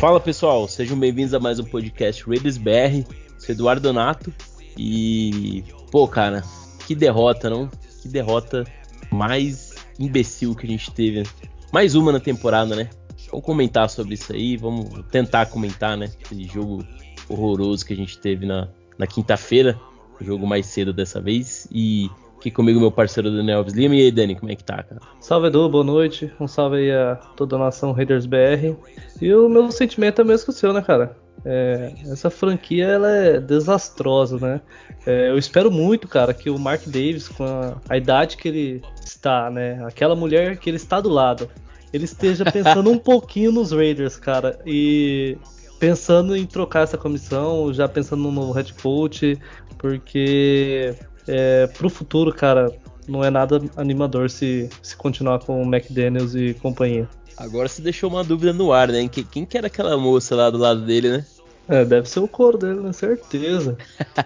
Fala pessoal, sejam bem-vindos a mais um podcast Raiders BR. Sou Eduardo Donato e, pô, cara, que derrota, não? Que derrota mais imbecil que a gente teve. Mais uma na temporada, né? Vamos comentar sobre isso aí, vamos tentar comentar, né? Esse jogo horroroso que a gente teve na, na quinta-feira, jogo mais cedo dessa vez. E Aqui comigo meu parceiro Daniel Alves Lima. E aí, Dani, como é que tá, cara? Salve, Edu, boa noite. Um salve aí a toda a nação Raiders BR. E o meu sentimento é mesmo que o seu, né, cara? É, essa franquia ela é desastrosa, né? É, eu espero muito, cara, que o Mark Davis, com a, a, idade que ele está, né? Aquela mulher que ele está do lado, ele esteja pensando um pouquinho nos Raiders, cara. E pensando em trocar essa comissão, já pensando no novo head coach, porque é, pro futuro, cara, não é nada animador se, se continuar com o McDaniels e companhia. Agora você deixou uma dúvida no ar, né? Quem, quem que era aquela moça lá do lado dele, né? É, deve ser o coro dele, né? Certeza.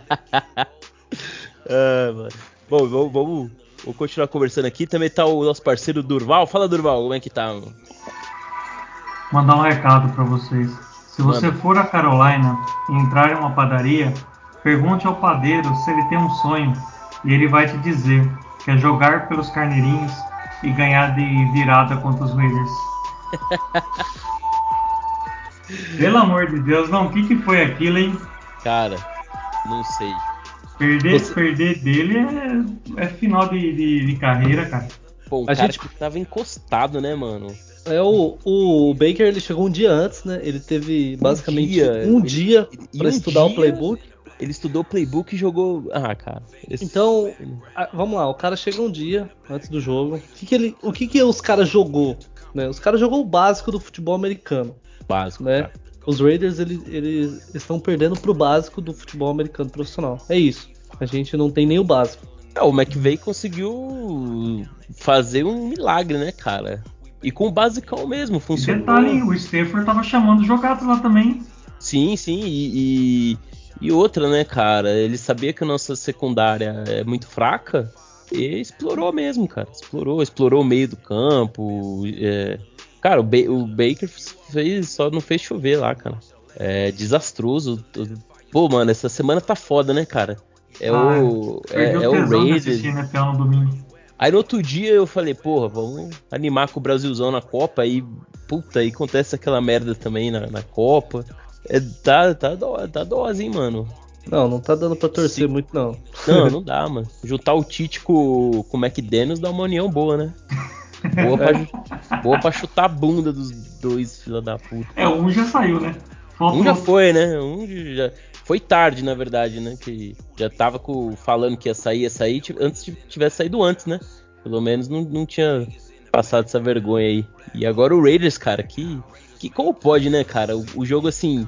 ah, mano. Bom, vamos, vamos, vamos, continuar conversando aqui. Também tá o nosso parceiro Durval. Fala, Durval, como é que tá, mano? Mandar um recado para vocês. Se você Manda. for a Carolina e entrar em uma padaria, pergunte ao padeiro se ele tem um sonho e ele vai te dizer que é jogar pelos carneirinhos e ganhar de virada contra os Raiders. Pelo amor de Deus, não, o que, que foi aquilo, hein? Cara, não sei. Perder, Você... perder dele é, é final de, de, de, carreira, cara. Pô, o a cara gente tava encostado, né, mano? É, o, o Baker ele chegou um dia antes, né? Ele teve basicamente um dia, um dia para um estudar dia... o playbook. Ele estudou playbook e jogou. Ah, cara. Esse... Então, a, vamos lá. O cara chega um dia antes do jogo. O que, que, ele, o que, que os caras jogou? Né? Os caras jogou o básico do futebol americano. Básico, né? Cara. Os Raiders eles, eles estão perdendo pro básico do futebol americano profissional. É isso. A gente não tem nem o básico. É, o McVeigh conseguiu fazer um milagre, né, cara? E com o basicão mesmo, funcionou. E detalhe, o Stafford tava chamando jogados lá também. Sim, sim, e, e, e, outra, né, cara? Ele sabia que a nossa secundária é muito fraca e explorou mesmo, cara. Explorou, explorou o meio do campo. É... Cara, o, ba o, Baker fez, só não fez chover lá, cara. É desastroso. Pô, mano, essa semana tá foda, né, cara? É ah, o. É, é o Raiders. Aí no outro dia eu falei, porra, vamos animar com o Brasilzão na Copa. Aí, puta, aí acontece aquela merda também na, na Copa. É, tá, tá, do, tá dose, hein, mano. Não, não tá dando pra torcer Sim. muito, não. Não, não dá, mano. Juntar o Tite com, com o McDaniels dá uma união boa, né? Boa pra, boa pra chutar a bunda dos dois, filha da puta. É, um já saiu, né? Faltou... Um já foi, né? Um já. Foi tarde, na verdade, né? Que já tava com, falando que ia sair, ia sair, antes tivesse saído antes, né? Pelo menos não, não tinha passado essa vergonha aí. E agora o Raiders, cara, que que como pode, né, cara? O, o, jogo, assim,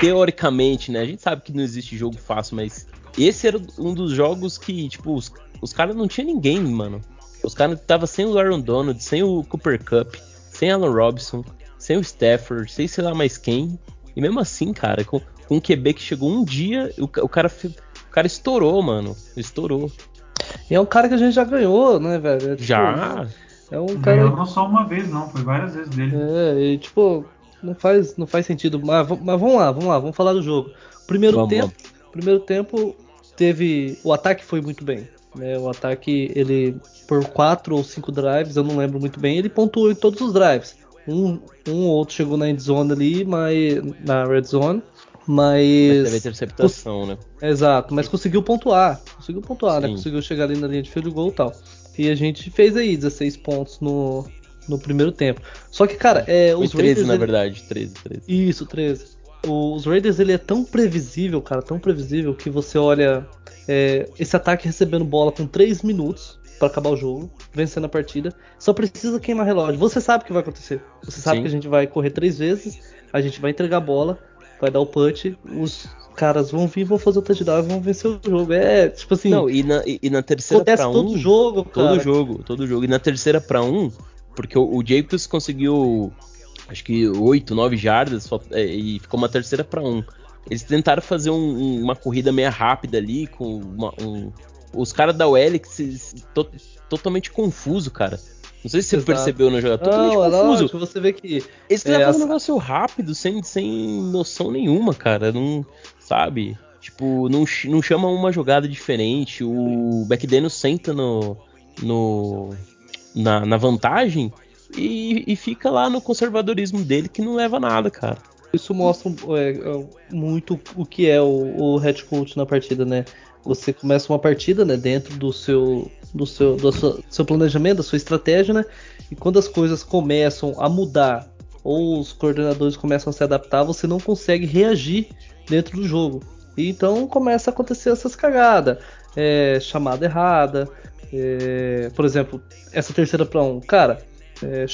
teoricamente, né? A gente sabe que não existe jogo fácil, mas esse era um dos jogos que, tipo, os, os caras não tinha ninguém, mano. Os caras tava sem o Aaron Donald, sem o Cooper Cup, sem Alan Robinson, sem o Stafford, sem sei lá mais quem. E mesmo assim, cara, com, com um QB que chegou um dia, o, o cara o cara estourou, mano. Estourou. E é um cara que a gente já ganhou, né, velho? É, tipo, já. É um cara. Ganhou não só uma vez, não, foi várias vezes dele. É, e tipo, não faz, não faz sentido. Mas, mas vamos lá, vamos lá, vamos falar do jogo. Primeiro vamos, tempo, primeiro tempo teve, o ataque foi muito bem. Né? O ataque, ele por quatro ou cinco drives, eu não lembro muito bem, ele pontuou em todos os drives. Um, um ou outro chegou na end zone ali, mas na red zone, mas. Mas teve interceptação, né? Exato, mas conseguiu pontuar. Conseguiu pontuar? Sim. né? Conseguiu chegar ali na linha de field goal e tal. E a gente fez aí 16 pontos no, no primeiro tempo. Só que, cara, é, os 13, Raiders. na verdade, 13, 13. Isso, 13. Os Raiders ele é tão previsível, cara, tão previsível que você olha é, esse ataque recebendo bola com 3 minutos para acabar o jogo, vencendo a partida. Só precisa queimar relógio. Você sabe o que vai acontecer. Você sabe Sim. que a gente vai correr três vezes, a gente vai entregar a bola, vai dar o punch, os caras vão vir, vão fazer o touchdown e vão vencer o jogo. É, tipo assim. Não, e na, e, e na terceira acontece pra um. todo jogo, cara. Todo jogo, todo jogo. E na terceira pra um, porque o, o Jacobs conseguiu, acho que 8, 9 jardas é, e ficou uma terceira para um. Eles tentaram fazer um, um, uma corrida meio rápida ali, com uma, um, os caras da OL to, totalmente confuso, cara. Não sei se você Exato. percebeu no jogo. Totalmente não, confuso. Lógico, você vê que. Eles é, levam um negócio rápido, sem, sem noção nenhuma, cara. Não. Sabe? Tipo, não, não chama uma jogada diferente. O McDaniel senta no. no na, na vantagem e, e fica lá no conservadorismo dele que não leva nada, cara. Isso mostra é, é, muito o que é o, o head coach na partida, né? Você começa uma partida, né, dentro do seu do seu do seu, seu planejamento, da sua estratégia, né? E quando as coisas começam a mudar ou os coordenadores começam a se adaptar, você não consegue reagir dentro do jogo. E então começa a acontecer essas cagadas, é, chamada errada, é, por exemplo, essa terceira para um, cara, é,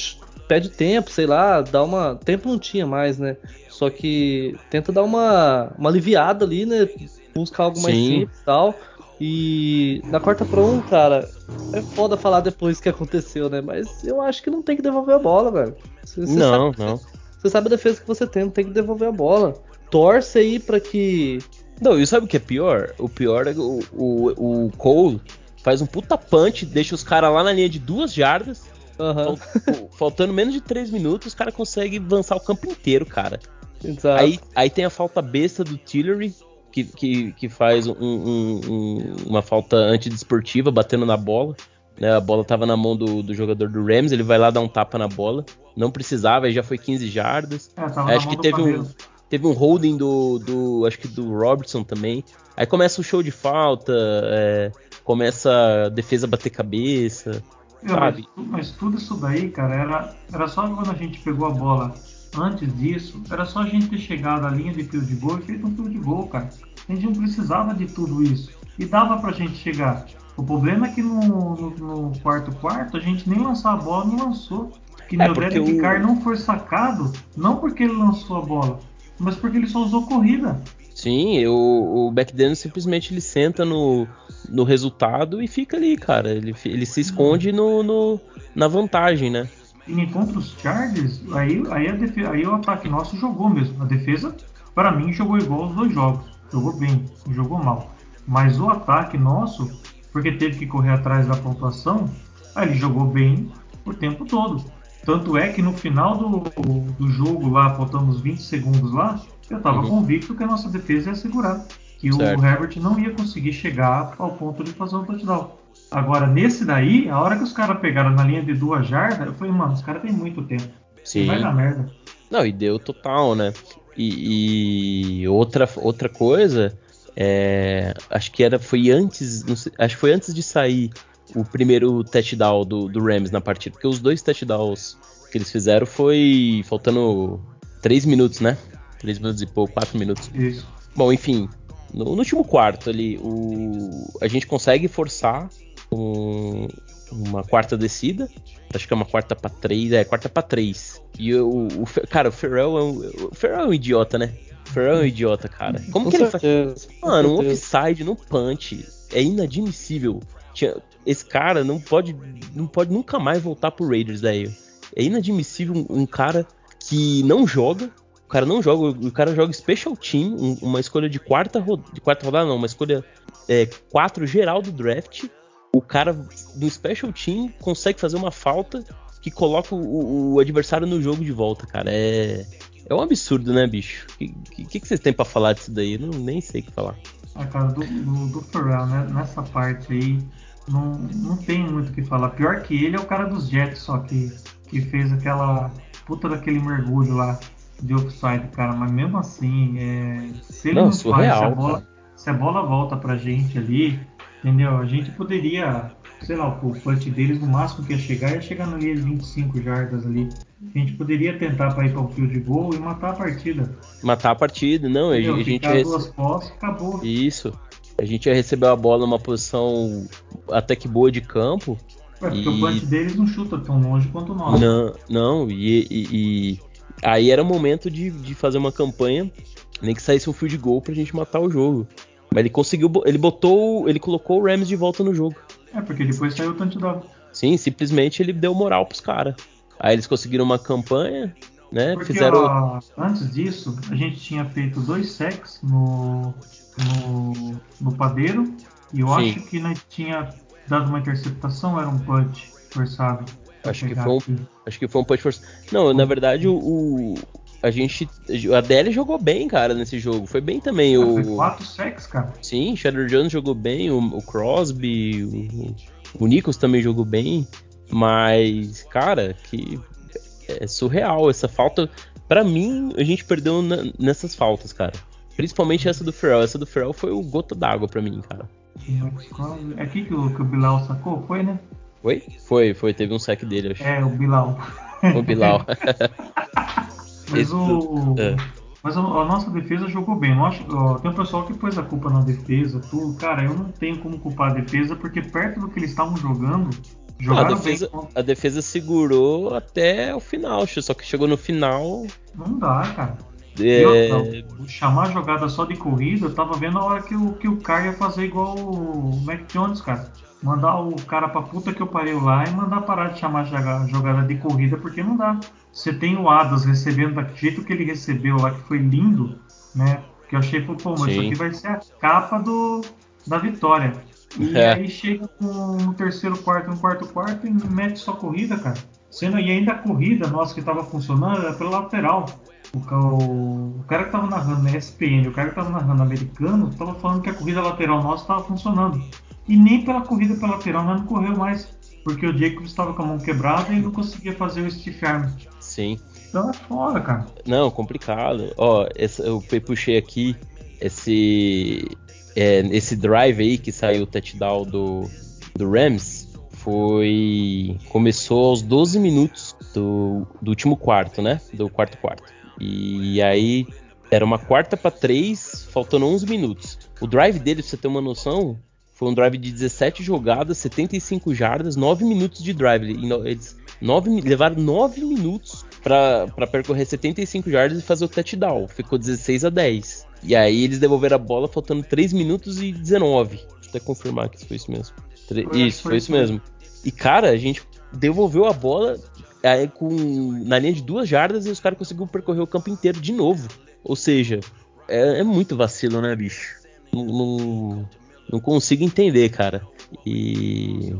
pede tempo, sei lá, dá uma. Tempo não tinha mais, né? Só que tenta dar uma, uma aliviada ali, né? Buscar algo mais Sim. simples e tal. E na quarta para um, cara, é foda falar depois que aconteceu, né? Mas eu acho que não tem que devolver a bola, velho. Você, você não, sabe, não. Você sabe a defesa que você tem, não tem que devolver a bola. Torce aí para que. Não, e sabe o que é pior? O pior é o, o, o Cole faz um puta punch, deixa os caras lá na linha de duas jardas. Uhum. Faltando menos de três minutos, os caras conseguem avançar o campo inteiro, cara. Exato. Aí, aí tem a falta besta do Tillery, que, que, que faz um, um, um, uma falta antidesportiva, batendo na bola. Né, a bola tava na mão do, do, jogador do Rams, ele vai lá dar um tapa na bola. Não precisava, aí já foi 15 jardas. É, acho que teve um, teve um holding do, do. Acho que do Robertson também. Aí começa o show de falta, é, começa a defesa bater cabeça. Sabe? Mas, mas, tudo isso daí, cara, era, era só quando a gente pegou a bola. Antes disso, era só a gente ter chegado à linha de field goal e feito um field goal, cara. A gente não precisava de tudo isso. E dava pra gente chegar. O problema é que no, no, no quarto quarto a gente nem lançar a bola não lançou. Que é, o Derek Carr não foi sacado, não porque ele lançou a bola, mas porque ele só usou corrida. Sim, o, o McDaniel simplesmente ele senta no, no resultado e fica ali, cara. Ele, ele se esconde no, no na vantagem, né? E contra os Chargers, aí, aí, a defesa, aí o ataque nosso jogou mesmo. A defesa, para mim, jogou igual os dois jogos. Jogou bem, jogou mal. Mas o ataque nosso, porque teve que correr atrás da pontuação, aí ele jogou bem o tempo todo. Tanto é que no final do, do jogo lá, faltando uns 20 segundos lá, eu estava uhum. convicto que a nossa defesa ia segurar. Que certo. o Herbert não ia conseguir chegar ao ponto de fazer um touchdown. Agora, nesse daí, a hora que os caras pegaram na linha de duas jardas, eu falei, mano, os caras têm muito tempo. Sim. Vai dar merda. Não, e deu total, né? E, e outra, outra coisa, é, acho que era foi antes, sei, acho que foi antes de sair o primeiro touchdown do, do Rams na partida, porque os dois touchdowns que eles fizeram foi faltando 3 minutos, né? 3 minutos e pouco, 4 minutos. Isso. Bom, enfim, no, no, último quarto ali, o, a gente consegue forçar um, uma quarta descida. Acho que é uma quarta para três, é quarta para três. E o, o, cara, o Ferrell é um, o Ferrell é um idiota, né? O Ferrell é um idiota, cara. Como Com que certeza. ele faz? Mano, um offside no punch é inadmissível. Esse cara não pode, não pode nunca mais voltar pro Raiders, daí. É inadmissível um, um cara que não joga, cara não joga, o cara joga Special Team, uma escolha de quarta, de quarta rodada, não, uma escolha é, 4 geral do draft. O cara do Special Team consegue fazer uma falta que coloca o, o adversário no jogo de volta, cara. É, é um absurdo, né, bicho? O que, que, que, vocês têm para falar disso daí? Eu não, nem sei o que falar. Ah, cara, do, do, do Pharrell, né, nessa parte aí, não, não tem muito o que falar. Pior que ele é o cara dos Jets, só que, que fez aquela puta daquele mergulho lá de offside, cara, mas mesmo assim, é, se ele não, não surreal, faz, se a, bola, se a bola volta pra gente ali, entendeu? A gente poderia, sei lá, o punch deles no máximo que ia chegar ia chegar na linha de 25 jardas ali. A gente poderia tentar para ir para o field goal e matar a partida. Matar a partida, não, entendeu? a gente rece... duas posses, acabou. Isso. A gente ia receber a bola numa posição até que boa de campo. É, porque e... o punch deles não chuta tão longe quanto o nosso. Não, não, e, e, e Aí era o momento de, de fazer uma campanha, nem que saísse um field goal pra gente matar o jogo. Mas ele conseguiu, ele botou, ele colocou o Rams de volta no jogo. É, porque depois saiu o touchdown. Sim, simplesmente ele deu moral pros caras. Aí eles conseguiram uma campanha, né? Porque, fizeram. Ó, antes disso, a gente tinha feito dois sacks no, no, no padeiro. E eu Sim. acho que nós tinha dado uma interceptação, era um punch forçado. Acho que, foi um, acho que foi um punch force. Não, na verdade, o, o, a gente. A DL jogou bem, cara, nesse jogo. Foi bem também. o... Foi 4 sacks, cara. Sim, Shadow Jones jogou bem, o, o Crosby, o, o Nichols também jogou bem. Mas, cara, que é surreal essa falta. Para mim, a gente perdeu na, nessas faltas, cara. Principalmente essa do Ferrell. Essa do Ferrell foi o gota d'água para mim, cara. É aqui que o, que o Bilal sacou, foi, né? Foi? Foi, foi. Teve um saque dele, acho. É, o Bilal. O Bilal. Mas o. É. Mas a, a, nossa defesa jogou bem. Ó, tem um pessoal que pôs a culpa na defesa, tudo. Cara, eu não tenho como culpar a defesa, porque perto do que eles estavam jogando, jogaram a defesa, bem. A defesa segurou até o final, só que chegou no final. Não dá, cara. É... Chamar a jogada só de corrida, eu tava vendo a hora que o, que o cara ia fazer igual o Mac Jones, cara. Mandar o cara pra puta que eu parei lá e mandar parar de chamar a jogada de corrida, porque não dá. Você tem o Adas recebendo daquele jeito que ele recebeu lá, que foi lindo, né? Que eu achei, pô, mas Sim. isso aqui vai ser a capa do, da vitória. E é. aí chega com no terceiro quarto, no quarto quarto e mete só corrida, cara. Sendo e ainda a corrida nossa que tava funcionando era pela lateral. O, o, o, cara que tava narrando na ESPN, o cara que tava narrando americano, tava falando que a corrida lateral nossa tava funcionando. E nem pela corrida pela lateral nós não correu mais. Porque o Jacobs estava com a mão quebrada e não conseguia fazer o stiff arm. Sim. Então é foda, cara. Não, complicado. Ó, esse, eu puxei aqui esse é, esse drive aí que saiu o touchdown do, do Rams foi começou aos 12 minutos do, do último quarto, né? Do quarto quarto. E aí era uma quarta para três, faltando 11 minutos. O drive dele, pra você ter uma noção, foi um drive de 17 jogadas, 75 jardas, 9 minutos de drive. Eles nove, levaram 9 minutos para percorrer 75 jardas e fazer o touchdown. Ficou 16 a 10. E aí eles devolveram a bola faltando 3 minutos e 19. Deixa eu até confirmar que foi isso mesmo. isso, foi isso mesmo. E cara, a gente devolveu a bola aí, com, na linha de duas jardas e os caras conseguiram percorrer o campo inteiro de novo. Ou seja, é, é muito vacilo, né, bicho? Não, não, não consigo entender, cara. E,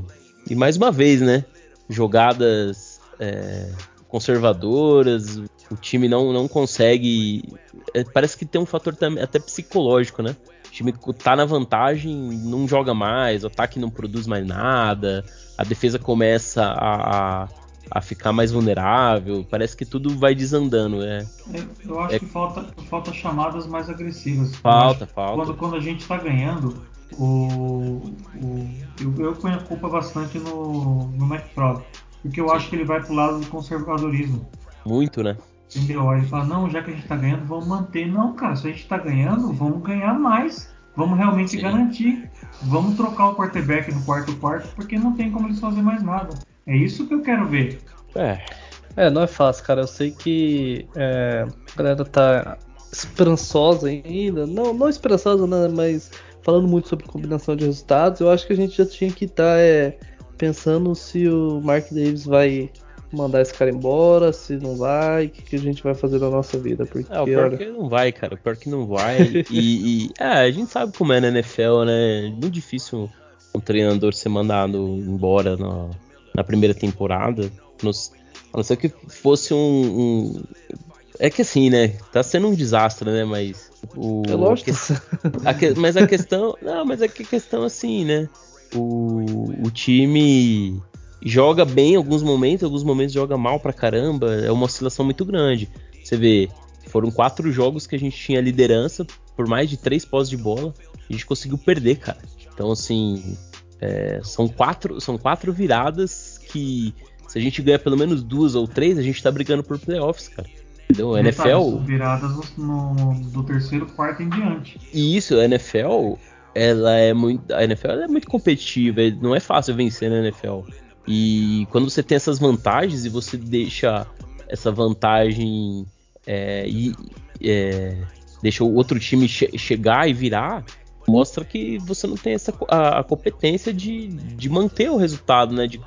e mais uma vez, né? Jogadas é, conservadoras, o time não, não consegue. É, parece que tem um fator até psicológico, né? O time tá na vantagem, não joga mais, o ataque não produz mais nada, a defesa começa a, a, a ficar mais vulnerável, parece que tudo vai desandando. É, eu acho é... que falta, falta chamadas mais agressivas. Falta, falta. Quando, quando a gente tá ganhando, o, o, eu, eu ponho a culpa bastante no, no McFrog, porque eu Sim. acho que ele vai pro lado do conservadorismo. Muito, né? Entendeu? Ele fala, não, já que a gente tá ganhando, vamos manter. Não, cara, se a gente tá ganhando, vamos ganhar mais. Vamos realmente Sim. garantir. Vamos trocar o quarterback no quarto quarto, porque não tem como eles fazer mais nada. É isso que eu quero ver. É. É, não é fácil, cara. Eu sei que é, a galera tá esperançosa ainda. Não, não esperançosa, né? Mas falando muito sobre combinação de resultados, eu acho que a gente já tinha que estar tá, é, pensando se o Mark Davis vai mandar esse cara embora, se não vai, o que, que, a gente vai fazer na nossa vida. Porque, é, o pior olha... que não vai, cara. O pior que não vai. e, e é, a gente sabe como é na NFL, né? É muito difícil um treinador ser mandado embora na, na primeira temporada. Nos, a não ser que fosse um, um, É que assim, né? Tá sendo um desastre, né? Mas. O, é lógico. A que, a, mas a questão. Não, mas é que a questão assim, né? O, o time joga bem em alguns momentos, em alguns momentos joga mal pra caramba. É uma oscilação muito grande. Você vê, foram quatro jogos que a gente tinha liderança por mais de três pós de bola. A gente conseguiu perder, cara. Então, assim, é, são, quatro, são quatro viradas que, se a gente ganhar pelo menos duas ou três, a gente tá brigando por playoffs, cara. Entendeu? A NFL. Viradas no, do terceiro quarto em diante. E isso, a NFL, ela é muito. A NFL é muito competitiva, não é fácil vencer na NFL. E quando você tem essas vantagens e você deixa essa vantagem é, e é, deixa o outro time che chegar e virar, mostra que você não tem essa a, a competência de, de manter o resultado, né? De,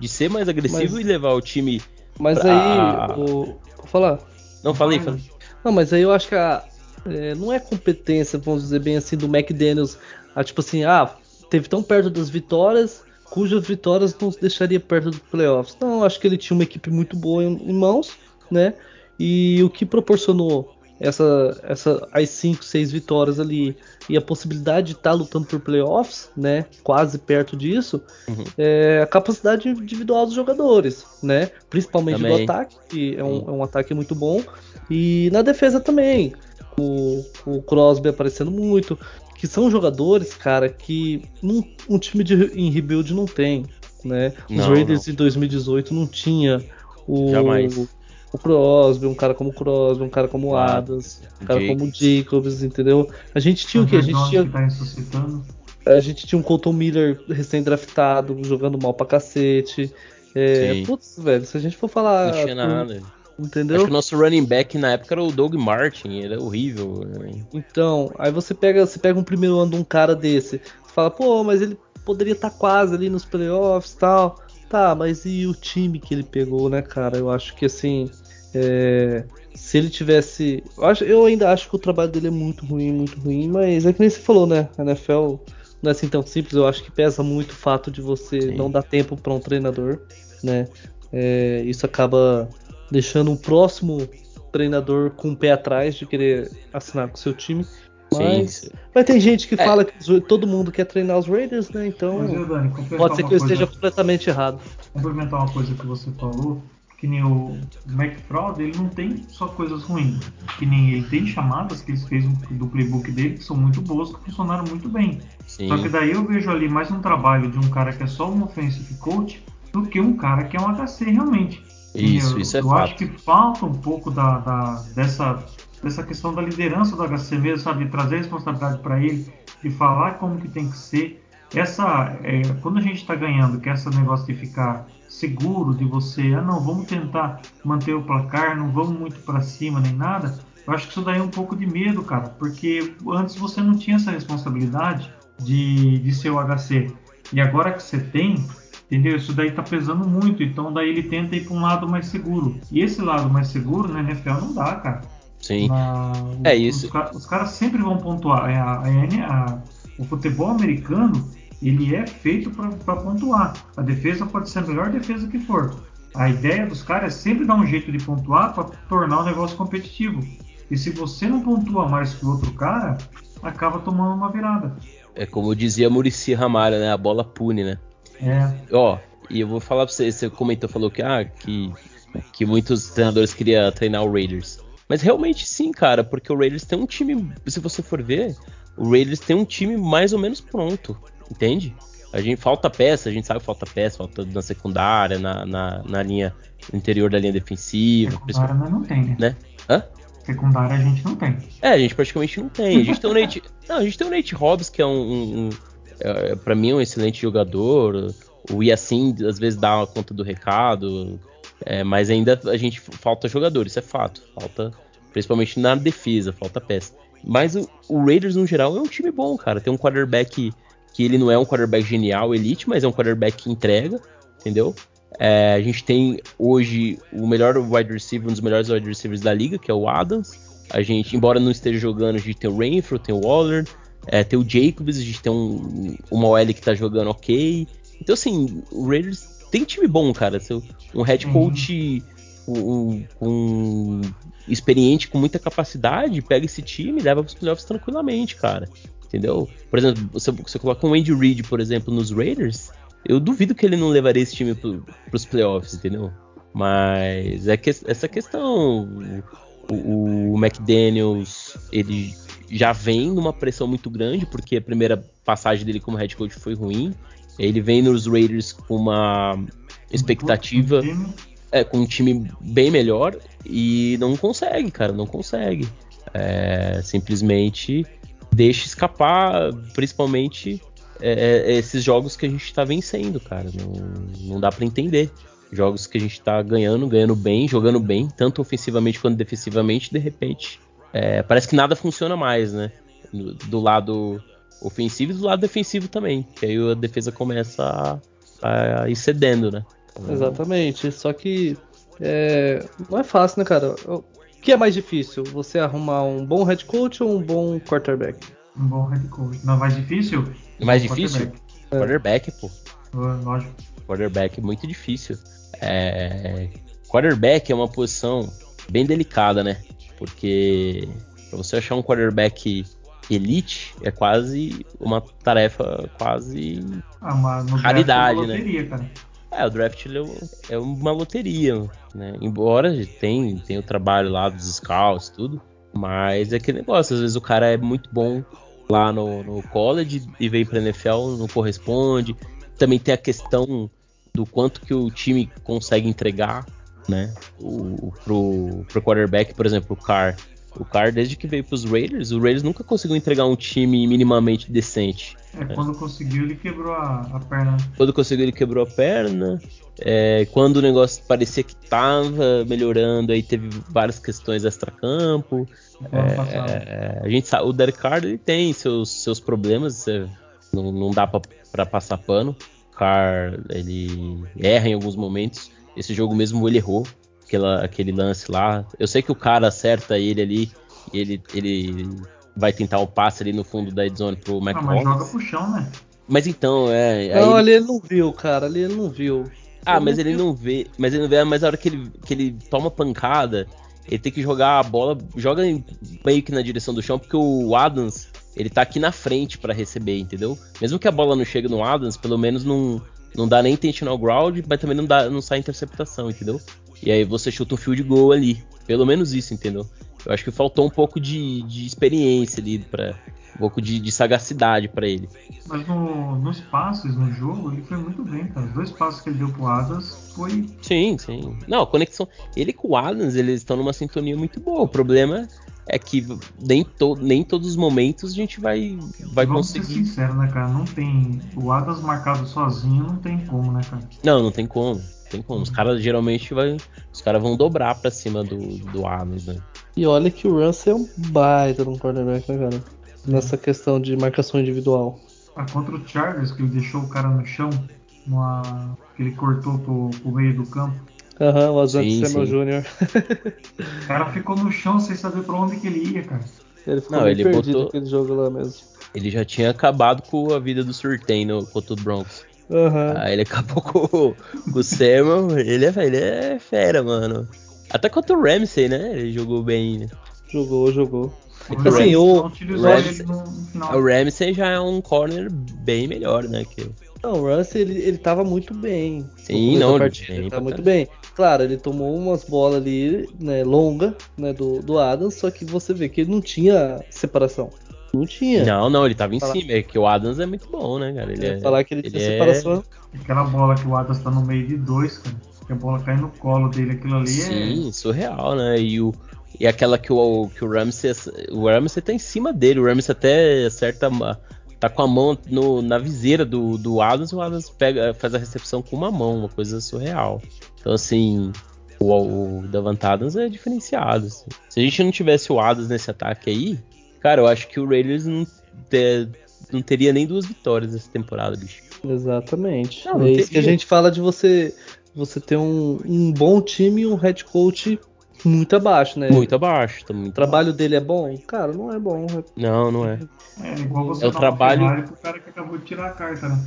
de ser mais agressivo mas, e levar o time. Mas pra... aí, o, vou falar. Não falei, falei. Não, mas aí eu acho que a, é, não é competência, vamos dizer bem assim, do McDaniels, a, tipo assim, ah, teve tão perto das vitórias, cujas vitórias não deixaria perto dos playoffs. Não, acho que ele tinha uma equipe muito boa em, em mãos, né? E o que proporcionou essa, essa as 5, 6 vitórias ali e a possibilidade de estar tá lutando por playoffs, né? Quase perto disso, uhum. é a capacidade individual dos jogadores, né? Principalmente também. do ataque, que é um, é um ataque muito bom, e na defesa também. O, o Crosby aparecendo muito, que são jogadores, cara, que num, um time de, em rebuild não tem, né? Os não, Raiders não. em 2018 não tinha o, Jamais o Crosby, um cara como o Crosby, um cara como o Adams, um cara Jacobs. como o Jacobs, entendeu? A gente tinha o quê? A gente tinha. Tá a gente tinha um Colton Miller recém-draftado, jogando mal pra cacete. É, putz, velho, se a gente for falar. Não tinha nada. Entendeu? Acho que o nosso running back na época era o Doug Martin, ele é horrível. Né? Então, aí você pega, você pega um primeiro ano de um cara desse, você fala, pô, mas ele poderia estar tá quase ali nos playoffs e tal. Tá, mas e o time que ele pegou, né, cara? Eu acho que assim. É, se ele tivesse. Eu, acho, eu, ainda acho que o trabalho dele é muito ruim, muito ruim, mas é que nem você falou, né? A NFL não é assim tão simples. Eu acho que pesa muito o fato de você Sim. não dar tempo para um treinador, né? É, isso acaba deixando um próximo treinador com o pé atrás de querer assinar com o seu time. Mas, Sim. mas tem gente que é. fala que todo mundo quer treinar os Raiders, né? Então mas, Dani, pode ser que eu coisa, esteja completamente errado. Complementar uma coisa que você falou que nem o McFraud, ele não tem só coisas ruins. Que nem ele tem chamadas que ele fez do playbook dele que são muito boas, que funcionaram muito bem. Sim. Só que daí eu vejo ali mais um trabalho de um cara que é só um offensive coach do que um cara que é um HC realmente. Isso, eu, isso é Eu fato. acho que falta um pouco da, da, dessa, dessa questão da liderança do HC mesmo, sabe? De trazer responsabilidade para ele, de falar como que tem que ser. Essa, é, quando a gente está ganhando, que é esse negócio de ficar seguro de você, ah não, vamos tentar manter o placar, não vamos muito para cima nem nada. Eu acho que isso daí é um pouco de medo, cara, porque antes você não tinha essa responsabilidade de, de ser o HC. E agora que você tem, entendeu? Isso daí tá pesando muito, então daí ele tenta ir para um lado mais seguro. E esse lado mais seguro na NFL não dá, cara. Sim. Na, é isso. Os, os, caras sempre vão pontuar. É, a, a, a, o futebol americano ele é feito para pontuar. A defesa pode ser a melhor defesa que for. A ideia dos caras é sempre dar um jeito de pontuar para tornar o negócio competitivo. E se você não pontua mais que o outro cara, acaba tomando uma virada. É como dizia Murici Ramalho, né? A bola pune, né? É. Ó, e eu vou falar pra você, você comentou, falou que, ah, que, que muitos treinadores queriam treinar o Raiders. Mas realmente sim, cara, porque o Raiders tem um time, se você for ver, o Raiders tem um time mais ou menos pronto. Entende? A gente falta peça, a gente sabe que falta peça, falta na secundária, na, na, na linha interior da linha defensiva. Secundária não tem, né? né? Hã? Secundária a gente não tem. É, a gente praticamente não tem. A gente tem o Nate. não, a gente tem o Nate Hobbs, que é um. um, um é, para mim, um excelente jogador. O Yassin às vezes dá uma conta do recado. É, mas ainda a gente falta jogador, isso é fato. Falta, principalmente na defesa, falta peça. Mas o, o Raiders, no geral, é um time bom, cara. Tem um quarterback que ele não é um quarterback genial, elite, mas é um quarterback que entrega, entendeu? É, a gente tem hoje o melhor wide receiver, um dos melhores wide receivers da liga, que é o Adams. A gente, embora não esteja jogando, a gente tem o Rainford, tem o Waller, é, tem o Jacobs, a gente tem um, uma OL que tá jogando ok. Então, assim, o Raiders tem time bom, cara. Um head uhum. coach um, um, experiente, com muita capacidade, pega esse time e leva pros playoffs tranquilamente, cara entendeu? Por exemplo, você, você coloca um Andy Reid, por exemplo, nos Raiders, eu duvido que ele não levaria esse time pro, pros playoffs, entendeu? Mas é que, essa questão. O, o McDaniels, ele já vem numa pressão muito grande, porque a primeira passagem dele como head coach foi ruim. Ele vem nos Raiders com uma expectativa, é, com um time bem melhor e não consegue, cara, não consegue. É, simplesmente deixa escapar, principalmente é, é, esses jogos que a gente está vencendo, cara. Não, não dá para entender. Jogos que a gente está ganhando, ganhando bem, jogando bem, tanto ofensivamente quanto defensivamente, de repente é, parece que nada funciona mais, né? Do, do, lado ofensivo e do lado defensivo também. Que aí a defesa começa a, a ir cedendo, né? Exatamente. Só que é, não é fácil, né, cara? Que é mais difícil? Você arrumar um bom head coach ou um bom quarterback? Um bom head coach. Não, mais difícil? Mais difícil? Quarterback, é. quarterback pô. Lógico. Quarterback é muito difícil. É... Quarterback é uma posição bem delicada, né? Porque pra você achar um quarterback elite é quase uma tarefa quase Ah, mas no Raridade, uma né? loteria, cara. É, o draft é é uma loteria, né? Embora tem, tem o trabalho lá dos scouts tudo, mas é aquele negócio, às vezes o cara é muito bom lá no, no college e vem pra NFL, não corresponde. Também tem a questão do quanto que o time consegue entregar, né? O- pro, pro quarterback, por exemplo, o Carr. O Carr, desde que veio pros Raiders, o Raiders nunca conseguiu entregar um time minimamente decente. É, quando conseguiu, ele quebrou a, a perna. Quando conseguiu, ele quebrou a perna. É, quando o negócio parecia que tava melhorando, aí teve várias questões extra-campo. É, a gente sabe, o Derek Carr ele tem seus, seus problemas, é, não, não dá pra passar pano. O Carr ele erra em alguns momentos. Esse jogo mesmo ele errou, aquela, aquele lance lá. Eu sei que o cara acerta ele ali, e ele, ele vai tentar o passe ali no fundo da zone pro Ah, mas joga pro chão, né? Mas então, é. aí Não, ele- ali ele não viu, cara. Ali ele não viu. ah, Ele mas não ele viu. não vê. Mas ele não vê, mas a hora que ele, que ele toma pancada, ele tem que jogar a bola, joga em- meio que na direção do chão, porque o Adams, ele tá aqui na frente pra receber, entendeu? Mesmo que a bola não chegue no Adams, pelo menos não, não dá nem intentional ground, mas também não, dá, não sai interceptação, entendeu? E aí você chuta um field goal ali. Pelo menos isso, entendeu? Eu acho que faltou um pouco de, de experiência ali, pra, um pouco de, de sagacidade pra ele. Mas no, nos passes, no jogo, ele foi muito bem, cara. Os dois passes que ele deu pro Adas foi. Sim, sim. Não, a conexão. Ele com o Adams, eles estão numa sintonia muito boa. O problema é que nem, to, nem todos os momentos a gente vai, vai Vamos ser conseguir. sinceros, né, cara? Não tem. O Adas marcado sozinho não tem como, né, cara? Não, não tem como. Não tem como. Os caras geralmente vai. Os caras vão dobrar pra cima do, do Adams, né? E olha que o Russell é um baita um quarterback, né, cara? Nessa questão de marcação individual. Ah, contra o Chargers, que ele deixou o cara no chão, numa... que ele cortou pro, pro meio do campo. Aham, o Asante Samuel. Jr. O cara ficou no chão sem saber pra onde que ele ia, cara. Ele ficou Não, ele perdido botou- naquele jogo lá mesmo. Ele já tinha acabado com a vida do Surtain no, contra o Broncos. Aham. Aí ele acabou com, o- com o Samuel. Ele é, ele é fera, mano. Até contra o Ramsey, né? Ele jogou bem. né? Jogou, jogou. O Assim, Ramsey o- não utilizou o ele Ramsey- no, no final. O Ramsey já é um corner bem melhor, né? Que, Não, o Russell, ele, ele tava muito bem. Sim, não, partida, bem ele tava muito bem. Claro, ele tomou umas bolas ali, né, longa, né, do, do Adams, só que você vê que ele não tinha separação. Não tinha. Não, não, ele tava em Falar- cima. É que o Adams é muito bom, né, cara? Ele ia é, falar que ele, ele tinha é- separação. Aquela bola que o Adas tá no meio de dois, cara. Que a bola cai no colo dele, aquilo ali Sim, surreal, né? E, o, e aquela que o, que o Ramsey. O Ramsey tá em cima dele. O Ramsey até acerta. uma- Tá com a mão no- na viseira do, do Adams e o Adams pega, faz a recepção com uma mão, uma coisa surreal. Então, assim, o, o Davante Adams é diferenciado. assim. Se a gente não tivesse o Adams nesse ataque aí, cara, eu acho que o Raiders não, te- não teria nem duas vitórias essa temporada, bicho. Exatamente. Não, não é isso que a gente fala de você você ter um, um bom time e um head coach muito abaixo, né? Muito abaixo, tá muito O trabalho dele é bom? Cara, não é bom. Não, não é. é. Igual você É o trabalho- pro cara que acabou de tirar a carta, né?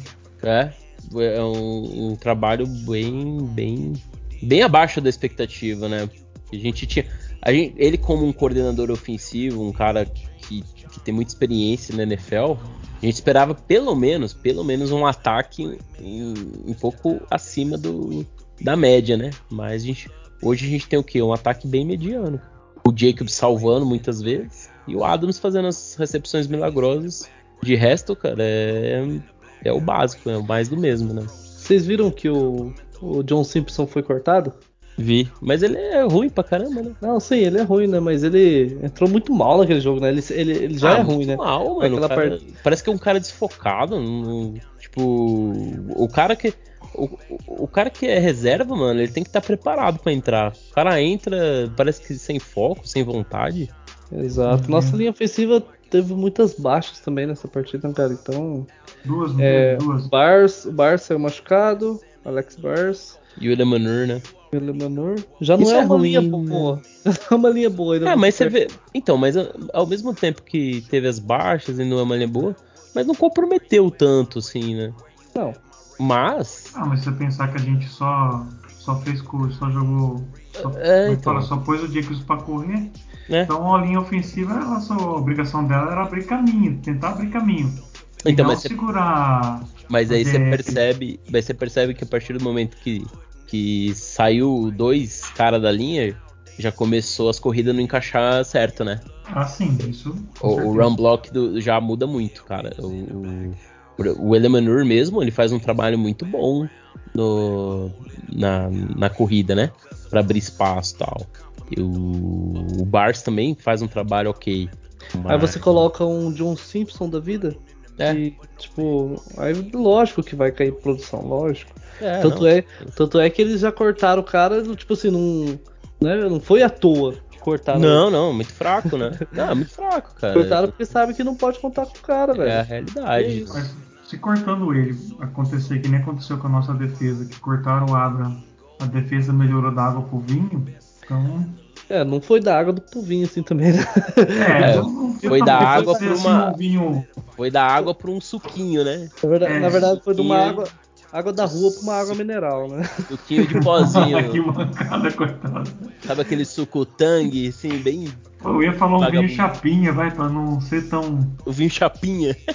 É, é um, um trabalho bem, bem, bem abaixo da expectativa, né? A gente tinha, a gente, ele como um coordenador ofensivo, um cara que, que tem muita experiência na NFL, a gente esperava pelo menos, pelo menos um ataque um, um pouco acima do, da média, né? Mas a gente, hoje a gente tem o quê? Um ataque bem mediano. O Jacob salvando muitas vezes e o Adams fazendo as recepções milagrosas. De resto, cara, é, é o básico, é o mais do mesmo, né? Vocês viram que o, o John Simpson foi cortado? Vi. Mas ele é ruim pra caramba, né? Não, sim, ele é ruim, né? Mas ele entrou muito mal naquele jogo, né? Ele, ele, ele já Ah, é ruim, né? Mal, mano. Cara- Parece que é um cara desfocado. tipo, o cara que. O, o- o cara que é reserva, mano, ele tem que estar preparado pra entrar. O cara entra, parece que sem foco, sem vontade. Exato. Uhum. Nossa linha ofensiva teve muitas baixas também nessa partida, cara. Então, Duas, é, duas. Bars, o Bars saiu machucado, Alex Bars, E o Elamanur, né? o. Já não Isso é, é uma ruim, linha né? boa. é uma linha boa ainda. É, mas você vê. Então, mas a- ao mesmo tempo que teve as baixas e não é uma linha boa, mas não comprometeu tanto, assim, né? Não. Mas. Ah, mas se você pensar que a gente só, só fez curso, só jogou. Só, É, como então. fala, só pôs o Jacobs pra correr. né? Então a linha ofensiva, ela, só, a obrigação dela era abrir caminho, tentar abrir caminho. Então, mas você- segurar. Mas aí você É. percebe, mas você percebe que a partir do momento que, que saiu dois caras da linha, já começou as corridas não encaixar certo, né? Assim, isso. com O, o run block do- já muda muito, cara. O, o, o Elemanur mesmo, ele faz um trabalho muito bom no, na, na corrida, né? Pra abrir espaço e tal. E o, o Bars também faz um trabalho ok. Aí mas- você coloca um John Simpson da vida. É. E, tipo, aí lógico que vai cair produção, lógico. É, tanto, não. é, tanto é que eles já cortaram o cara, tipo assim, não, né, não foi à toa cortaram. Não, não, muito fraco, né? Não, é muito fraco, cara. Cortaram porque sabe que não pode contar com o cara, velho. É a É realidade. se cortando ele acontecer que nem aconteceu com a nossa defesa, que cortaram o Abraham, a defesa melhorou da água pro vinho, então. É, não foi da água do povinho assim também, né? É, É, foi da água pra assim uma- um vinho. Foi da água pra um suquinho, né? Na verdade, É, na verdade foi de uma água, água da rua pra uma água mineral, né? Suquinho de que pozinho. mancada, coitado. Sabe aquele suco tangue, assim, bem. Eu ia falar um Vagabundo. vinho chapinha, vai, pra não ser tão O vinho chapinha.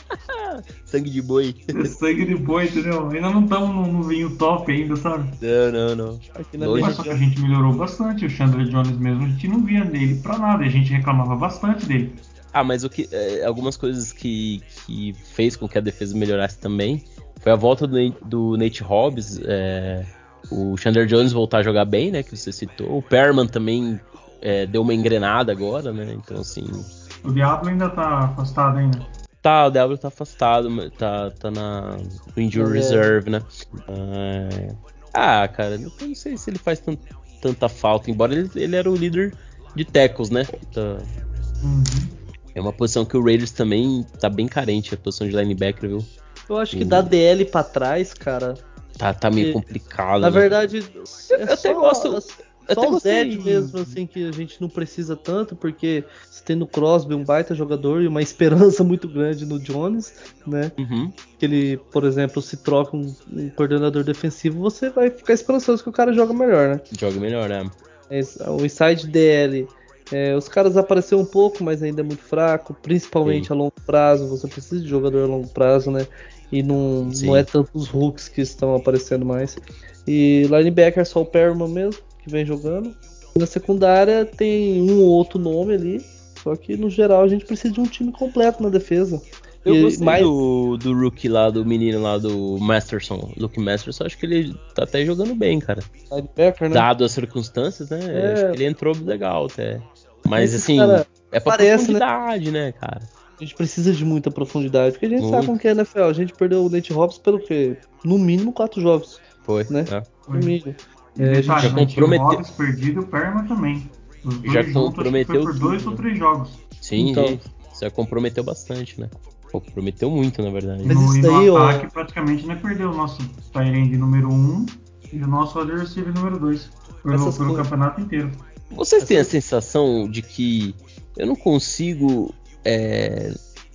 Sangue de boi. sangue de boi, entendeu? Ainda não estamos no, no vinho top ainda, sabe? Não, não, não. Aqui na Hoje- Mas só que a gente melhorou bastante. O Chandler Jones mesmo, a gente não via dele pra nada. e A gente reclamava bastante dele. Ah, mas o que. é, algumas coisas que, que fez com que a defesa melhorasse também foi a volta do, Nate- do Nate Hobbs. é, o Chandler Jones voltar a jogar bem, né? Que você citou. O Perman também é, deu uma engrenada agora, né? Então, assim. O Diablo ainda tá afastado ainda. Tá, o W tá afastado, tá, tá na no Injury É. Reserve, né? É, Ah, cara, eu não sei se ele faz tan- tanta falta, embora ele, ele era o líder de tackles, né? Tá- Uhum. É uma posição que o Raiders também tá bem carente, a posição de linebacker, viu? Eu acho que da DL pra trás, cara. Tá, tá meio complicado. Na né? verdade, Eu é até só, gosto- é eu só até gostei. Dead mesmo, assim, que a gente não precisa tanto, porque você tem no Crosby um baita jogador e uma esperança muito grande no Jones, né? Uhum. Que ele, por exemplo, se troca um, um coordenador defensivo, você vai ficar esperançoso que o cara joga melhor, né? Joga melhor, né? Mas O inside DL, é, os caras apareceram um pouco, mas ainda é muito fraco, principalmente Sim. a longo prazo. Você precisa de jogador a longo prazo, né? E não, Sim. não é tanto os hooks que estão aparecendo mais. E linebacker só o Perman mesmo, que vem jogando. Na secundária tem um ou outro nome ali. Só que no geral a gente precisa de um time completo na defesa. Eu E gostei do, do rookie lá, do menino lá do Masterson, Luke Masterson, acho que ele tá até jogando bem, cara. Linebacker, né? Dado as circunstâncias, né? É. Acho que ele entrou legal até. Mas Esse assim, cara é pra parece, né? profundidade, né, cara? A gente precisa de muita profundidade. Porque a gente Muito. sabe como que é a NFL. A gente perdeu o Nate Hobbs pelo quê? No mínimo quatro jogos. Foi. Né? é. No mínimo. E É, a detalhe, já né, tinha o comprometeu- Hobbs perdido e o Perma também. Os dois Já juntos, comprometeu foi por dois tudo. ou três jogos. Sim, Então. gente, já comprometeu bastante, né? Comprometeu muito, na verdade. Mas no, isso no daí, ó- ataque, praticamente, né, perdeu o nosso Tyrande número 1 um, e o nosso wide receiver número 2. Pelo, pelo campeonato inteiro. Vocês têm a sensação de que eu não consigo é,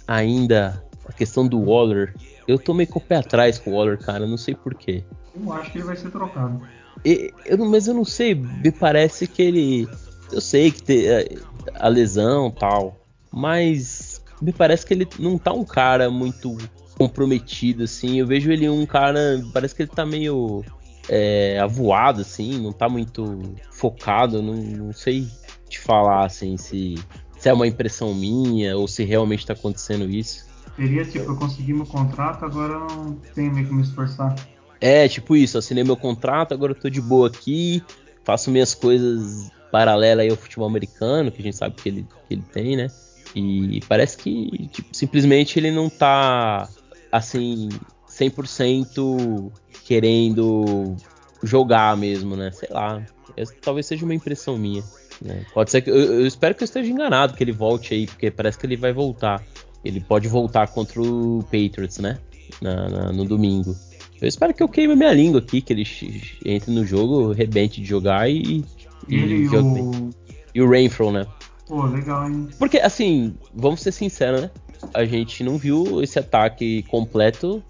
ainda a questão do Waller. Eu tô meio com o pé atrás com o Waller, cara. Não sei porquê. Eu acho que ele vai ser trocado. E- Eu, mas eu não sei, me parece que ele. Eu sei que tem é, a lesão tal, mas me parece que ele não tá um cara muito comprometido, assim. Eu vejo ele um cara. Parece que ele tá meio é, avoado, assim, não tá muito focado. Não, não sei te falar, assim, se, se é uma impressão minha ou se realmente tá acontecendo isso. Seria tipo, eu consegui meu contrato, agora eu não tenho meio que me esforçar. É, tipo isso, assinei meu contrato, agora eu tô de boa aqui, faço minhas coisas paralelas aí ao futebol americano, que a gente sabe que ele, que ele tem, né? E parece que tipo, simplesmente ele não tá assim 100% querendo jogar mesmo, né? Sei lá, talvez seja uma impressão minha. Né? Pode ser que eu, eu espero que eu esteja enganado que ele volte aí, porque parece que ele vai voltar. Ele pode voltar contra o Patriots, né? Na- na- no domingo. Eu espero que eu queime minha língua aqui, que ele entre no jogo, rebente de jogar e. e e o. E o Rainfro, né? Pô, legal, hein? Porque, assim, vamos ser sinceros, né? A gente não viu esse ataque completo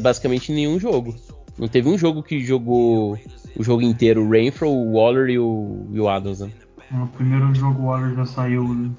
basicamente nenhum jogo. Não teve um jogo que jogou o jogo inteiro o Renfro, o Waller e o, e o Adams, né? No primeiro jogo o Waller já saiu.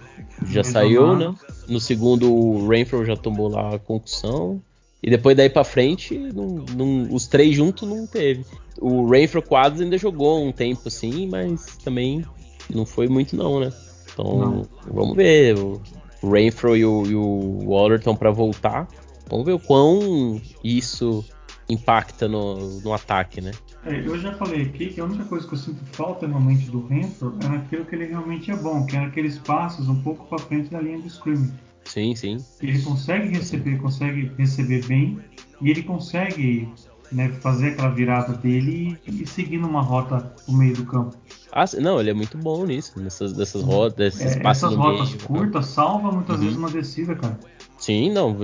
Já saiu, né? No segundo o Renfro já tomou lá a concussão. E depois daí pra frente, não, não, os três juntos não teve. O Renfro quadros ainda jogou um tempo assim, mas também não foi muito não, né? Então, não. vamos ver. O Renfro e o, e o Waller estão para voltar. Vamos ver o quão isso impacta no, no ataque, né? É, eu já falei aqui que a única coisa que eu sinto falta normalmente do Renfro é naquilo que ele realmente é bom, que é naqueles passos um pouco para frente da linha do scrimmage. Sim, sim. Ele consegue receber, consegue receber bem e ele consegue né, fazer aquela virada dele e, e seguir numa rota no meio do campo. Ah, não, ele é muito bom nisso, nessas dessas rotas, desses é, Essas rotas meio, curtas né? salva muitas uhum. vezes uma descida, cara. Sim, não,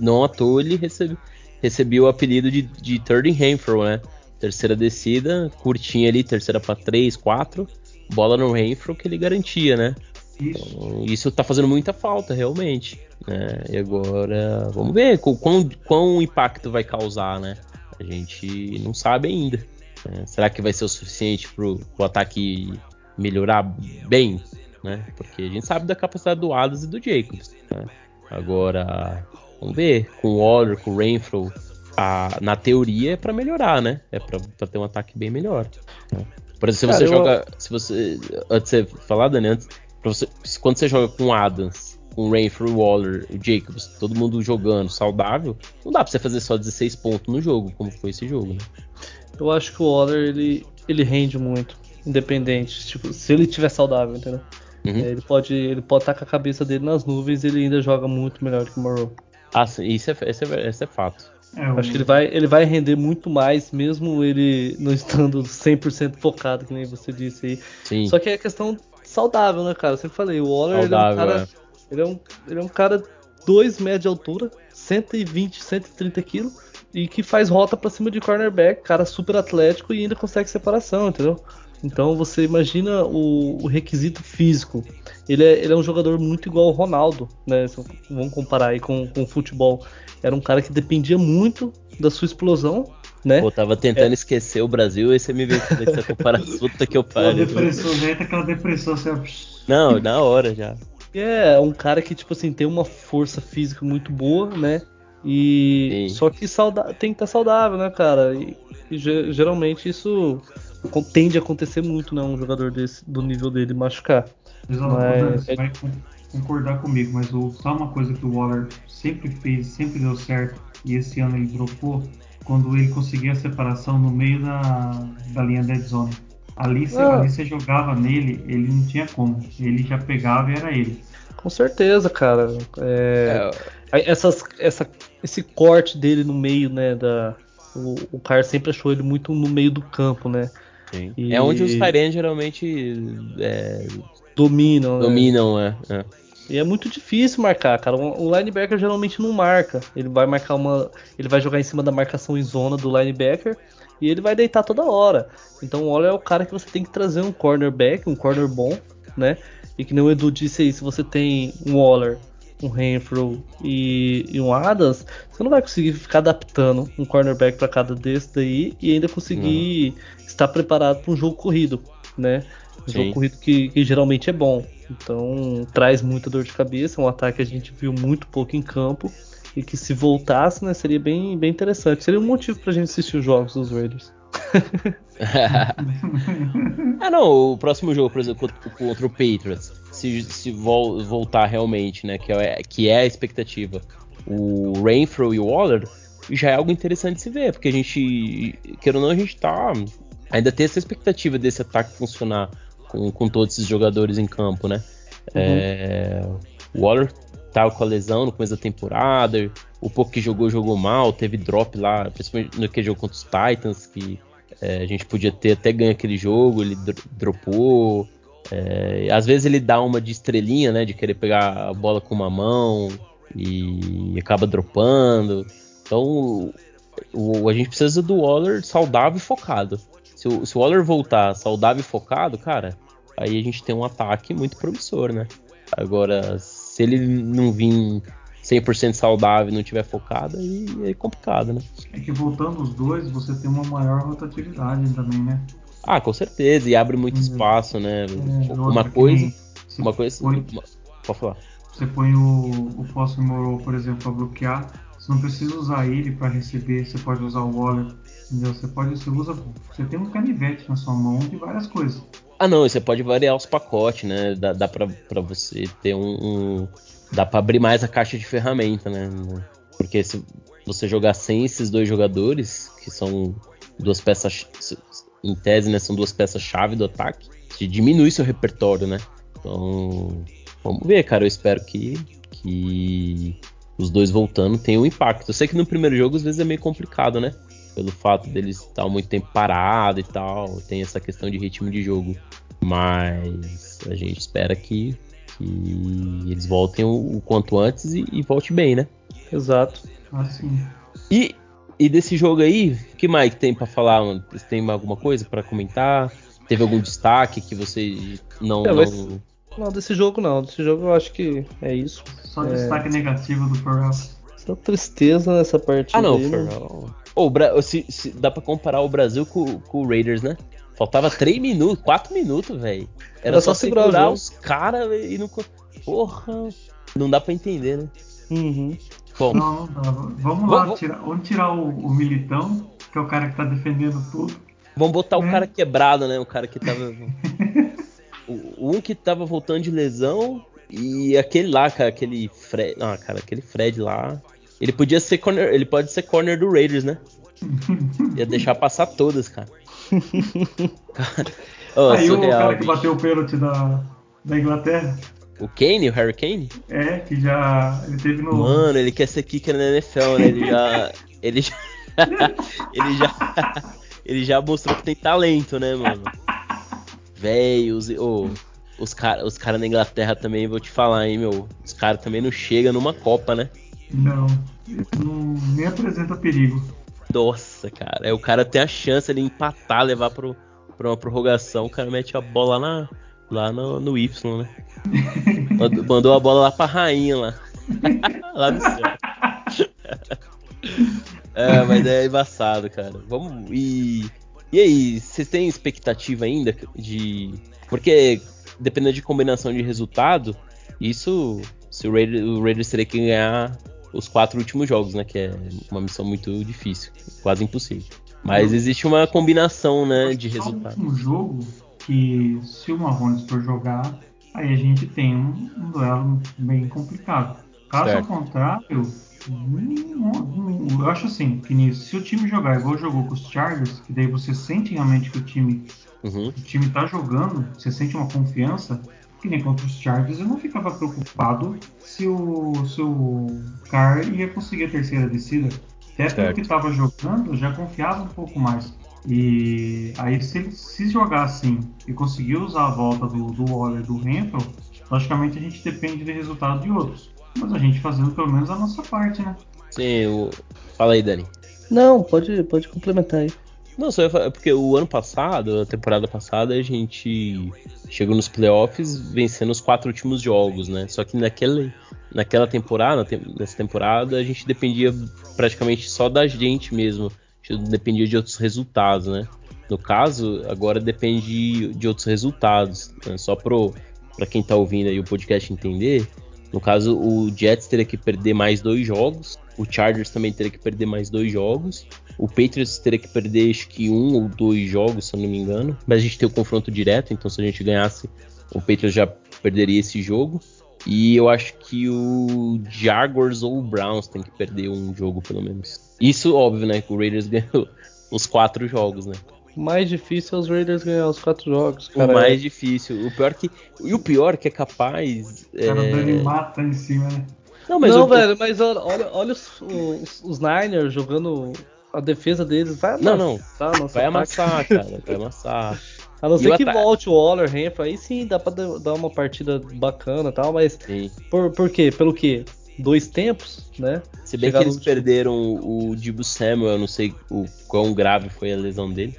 não à toa ele recebe, recebeu o apelido de, de third Renfro, né? Terceira descida, curtinha ali, terceira para três, quatro, bola no Renfro que ele garantia, né? Isso. Então, isso tá fazendo muita falta, realmente. Né? E agora, vamos ver quão, quão impacto vai causar, né? A gente não sabe ainda. Né? Será que vai ser o suficiente pro, pro ataque melhorar bem? Né? Porque a gente sabe da capacidade do Adams e do Jacobs. Né? Agora, vamos ver. Com o Waller, com o Renfro, a, na teoria é para melhorar, né? É para ter um ataque bem melhor. Por exemplo, se você Cara, joga. Eu... Se você. Antes de você falar, Dani, antes, você, quando você joga com Adams, com Renfrew, Waller, o Jacobs, todo mundo jogando saudável, não dá pra você fazer só 16 pontos no jogo, como foi esse jogo, né? Eu acho que o Waller, ele, ele rende muito, independente. Tipo, se ele estiver saudável, entendeu? Uhum. É, ele pode ele pode estar com a cabeça dele nas nuvens e ele ainda joga muito melhor que o Morrow. Ah, sim, isso é, esse é, esse é fato. É, Acho que ele vai, ele vai render muito mais, mesmo ele não estando 100% focado, que nem você disse aí. Sim. Só que é questão saudável, né, cara? Eu sempre falei, o Waller saudável, ele é um cara. É. Ele, é um, ele é um cara 2 metros de altura, 120, 130 quilos, e que faz rota para cima de cornerback, cara super atlético e ainda consegue separação, entendeu? Então você imagina o, o requisito físico. Ele é, ele é, um jogador muito igual ao Ronaldo, né? Vamos comparar aí com, com o futebol. Era um cara que dependia muito da sua explosão né? Pô, tava tentando é. esquecer o Brasil e você me veio com essa comparação. Puta que eu pariu. depressão, já entra aquela depressão assim, Não, na hora já. É, um cara que, tipo assim, tem uma força física muito boa, né? E. Sim. Só que sauda... tem que estar saudável, né, cara? E, e geralmente isso tende a acontecer muito, né? Um jogador desse, do nível dele machucar. Exato, mas... você é vai concordar comigo, mas o, só uma coisa que o Waller sempre fez, sempre deu certo, e esse ano ele dropou, quando ele conseguia a separação no meio da, da linha dead zone. Ali você, ah. ali você jogava nele, ele não tinha como. Ele já pegava e era ele. Com certeza, cara. É, é. Essas, essa, esse corte dele no meio, né? Da, o, o cara sempre achou ele muito no meio do campo, né? E... É onde os Tyrants geralmente é, dominam. Né? Dominam, né? é. E é muito difícil marcar, cara. O linebacker geralmente não marca. Ele vai marcar uma. Ele vai jogar em cima da marcação em zona do linebacker e ele vai deitar toda hora. Então o Waller é o cara que você tem que trazer um cornerback, um corner bom, né? E que nem o Edu disse aí, se você tem um Waller, um Renfro e, e, um Adams, você não vai conseguir ficar adaptando um cornerback para cada desse daí e ainda conseguir uhum. estar preparado para um jogo corrido, né? Um jogo corrido que, que geralmente é bom. Então traz muita dor de cabeça, um ataque que a gente viu muito pouco em campo e que se voltasse, né, seria bem, bem interessante. Seria um motivo pra gente assistir os jogos dos Raiders. ah não, o próximo jogo, por exemplo, contra o Patriots, se, se vol voltar realmente, né, que é, que é a expectativa, o Renfro e o Waller, já é algo interessante de se ver, porque a gente, quer ou não, a gente tá ainda tem essa expectativa desse ataque funcionar com, com todos esses jogadores em campo, né? Uhum. É, o Waller tava com a lesão no começo da temporada, o pouco que jogou, jogou mal, teve drop lá, principalmente no que jogou contra os Titans, que é, a gente podia ter até ganho aquele jogo, ele dropou. É, às vezes ele dá uma de estrelinha, né? De querer pegar a bola com uma mão e acaba dropando. Então o, a gente precisa do Waller saudável e focado. Se o, se o Waller voltar saudável e focado, cara, aí a gente tem um ataque muito promissor, né? Agora, se ele não vir 100% saudável e não tiver focada, aí é complicado, né? É que voltando os dois, você tem uma maior rotatividade também, né? Ah, com certeza, e abre muito Uhum. espaço, né? É, uma coisa, uma coisa, põe- uma- pode falar. Você põe o, o Morrow, por exemplo, para bloquear. Você não precisa usar ele para receber. Você pode usar o Waller. Entendeu? Você pode, você usa, você tem um canivete na sua mão de várias coisas. Ah, não, você pode variar os pacotes, né? Dá, dá pra, pra você ter um, um- Dá pra abrir mais a caixa de ferramenta, né? Porque se você jogar sem esses dois jogadores, que são duas peças. Em tese, né? São duas peças-chave do ataque, te diminui seu repertório, né? Então. Vamos ver, cara. Eu espero que. que os dois voltando tenham um impacto. Eu sei que no primeiro jogo às vezes é meio complicado, né? Pelo fato deles estar muito tempo parado e tal. Tem essa questão de ritmo de jogo. Mas a gente espera que, que eles voltem o, o quanto antes e, e volte bem, né? Exato. Assim. E, e desse jogo aí, o que mais tem pra falar? mano? Você tem alguma coisa pra comentar? Teve algum destaque que você não. É, não... mas- Não, desse jogo não. Desse jogo eu acho que é isso. Só É. destaque negativo do Pharrell. Essa tristeza nessa partida. Ah, não, aí, né? Ferrell. Ô, o Bra- se, se dá pra comparar o Brasil com, com o Raiders, né? Faltava 3 minutos, 4 minutos, velho. Era, Era só, só segurar os caras e não. Porra, não dá pra entender, né? Uhum. Bom, Não, não. Vamos lá, Vamos- tirar, vamos tirar o, o Militão, que é o cara que tá defendendo tudo. vamos botar o É. cara quebrado, né? O cara que tava. o, um que tava voltando de lesão e aquele lá, cara, aquele Fred. Ah, cara, aquele Fred lá. Ele podia ser corner. Ele pode ser corner do Raiders, né? Ia deixar passar todas, cara. Cara, ô, Aí o surreal, cara que bicho. bateu o pênalti da, da Inglaterra, O Kane, o Harry Kane? é, que já. Ele teve no. Mano, ele quer ser kicker na NFL, né? Ele já. Ele já. ele já. Ele já mostrou que tem talento, né, mano? Véi, os, ô, os caras os cara na Inglaterra também, vou te falar, hein, meu. Os caras também não chegam numa Copa, né? Não, não. Nem apresenta perigo. Nossa, cara. É o cara tem a chance de empatar, levar pro, pra uma prorrogação, o cara mete a bola lá, lá no, no Y, né? Mandou- a bola lá pra rainha lá. lá no céu. é, mas é embaçado, cara. Vamos. E. E aí, vocês têm expectativa ainda de. Porque, dependendo de combinação de resultado, isso. Se o Raiders, o Raiders teria que ganhar os quatro últimos jogos, né? Que é uma missão muito difícil, quase impossível. Mas existe uma combinação, né, de Só o último jogo que se o Marrones for jogar, aí a gente tem um, um duelo bem complicado. Caso Certo. contrário, eu acho assim, que nisso, se o time jogar igual jogou com os Chargers, que daí você sente realmente que o time, Uhum. o time tá jogando, você sente uma confiança, que nem contra os Chargers, eu não ficava preocupado se o, se o Carr ia conseguir a terceira descida. Até pelo Certo. que estava jogando, já confiava um pouco mais. E aí, se ele se jogar assim e conseguir usar a volta do, do Waller e do Renfro, logicamente a gente depende do resultado de outros. Mas a gente fazendo pelo menos a nossa parte, né? Sim, o... fala aí, Dani. Não, pode, pode complementar aí. Não, só ia falar, porque o ano passado, a temporada passada, a gente chegou nos playoffs vencendo os quatro últimos jogos, né? Só que naquele, naquela temporada, tem- nessa temporada, a gente dependia praticamente só da gente mesmo. Dependia de outros resultados, né? No caso, agora depende de outros resultados. né? Só pro, pra quem tá ouvindo aí o podcast entender, no caso, o Jets teria que perder mais dois jogos, o Chargers também teria que perder mais dois jogos, o Patriots teria que perder acho que um ou dois jogos, se eu não me engano. Mas a gente tem o confronto direto, então se a gente ganhasse, o Patriots já perderia esse jogo. E eu acho que o Jaguars ou o Browns tem que perder um jogo, pelo menos. Isso, óbvio, né? Que o Raiders ganhou os quatro jogos, né? O mais difícil é os Raiders ganhar os quatro jogos, O cara. mais difícil. O pior que. E o pior que é capaz. O cara é... dando mata em cima, né? Não, mas não, o- velho, mas olha, olha, os, os, os Niners jogando a defesa deles. Vai Não, amassar não. nosso Vai ataque. amassar, cara. Vai amassar. A não ser que ataque? volte o Waller, Renfro, aí sim dá pra dar uma partida bacana e tal, mas Sim. por, por quê? Pelo quê? Dois tempos, né? Se bem Chegar que eles último. perderam o Dibu Samuel, eu não sei o quão grave foi a lesão dele.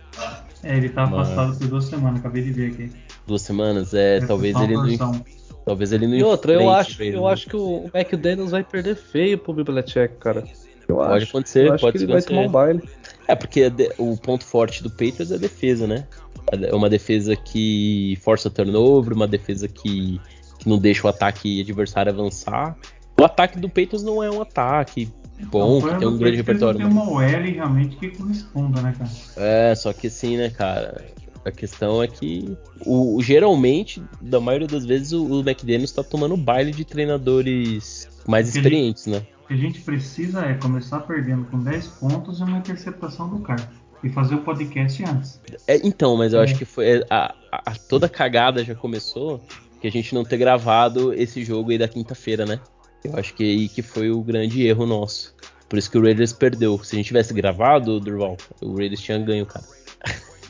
É, ele tá Mas- afastado por duas semanas, acabei de ver aqui. Duas semanas, é, É, talvez ele não. Talvez ele não E outra, eu acho, eu né? acho que o McDaniels vai perder feio pro Bibliotech, cara. Eu pode acho. acontecer, eu acho pode que ele vai tomar um baile. É, porque o ponto forte do Patriots é a defesa, né? É uma defesa que força turnover, uma defesa que, que não deixa o ataque adversário avançar. O ataque do Patriots não é um ataque bom, que tem um grande repertório. Tem uma OL realmente que corresponda, né, cara? É, só que assim, né, cara? A questão é que o, geralmente, da maioria das vezes, o, o McDaniels está tomando baile de treinadores mais experientes, gente, né? O que a gente precisa é começar perdendo com 10 pontos e uma interceptação do cara. E fazer o podcast antes. É, então, mas eu é. acho que foi. É, a, a, toda a cagada já começou que a gente não ter gravado esse jogo aí da quinta-feira, né? Eu acho que aí que foi o grande erro nosso. Por isso que o Raiders perdeu. Se a gente tivesse gravado, Durval, o Raiders tinha ganho, cara.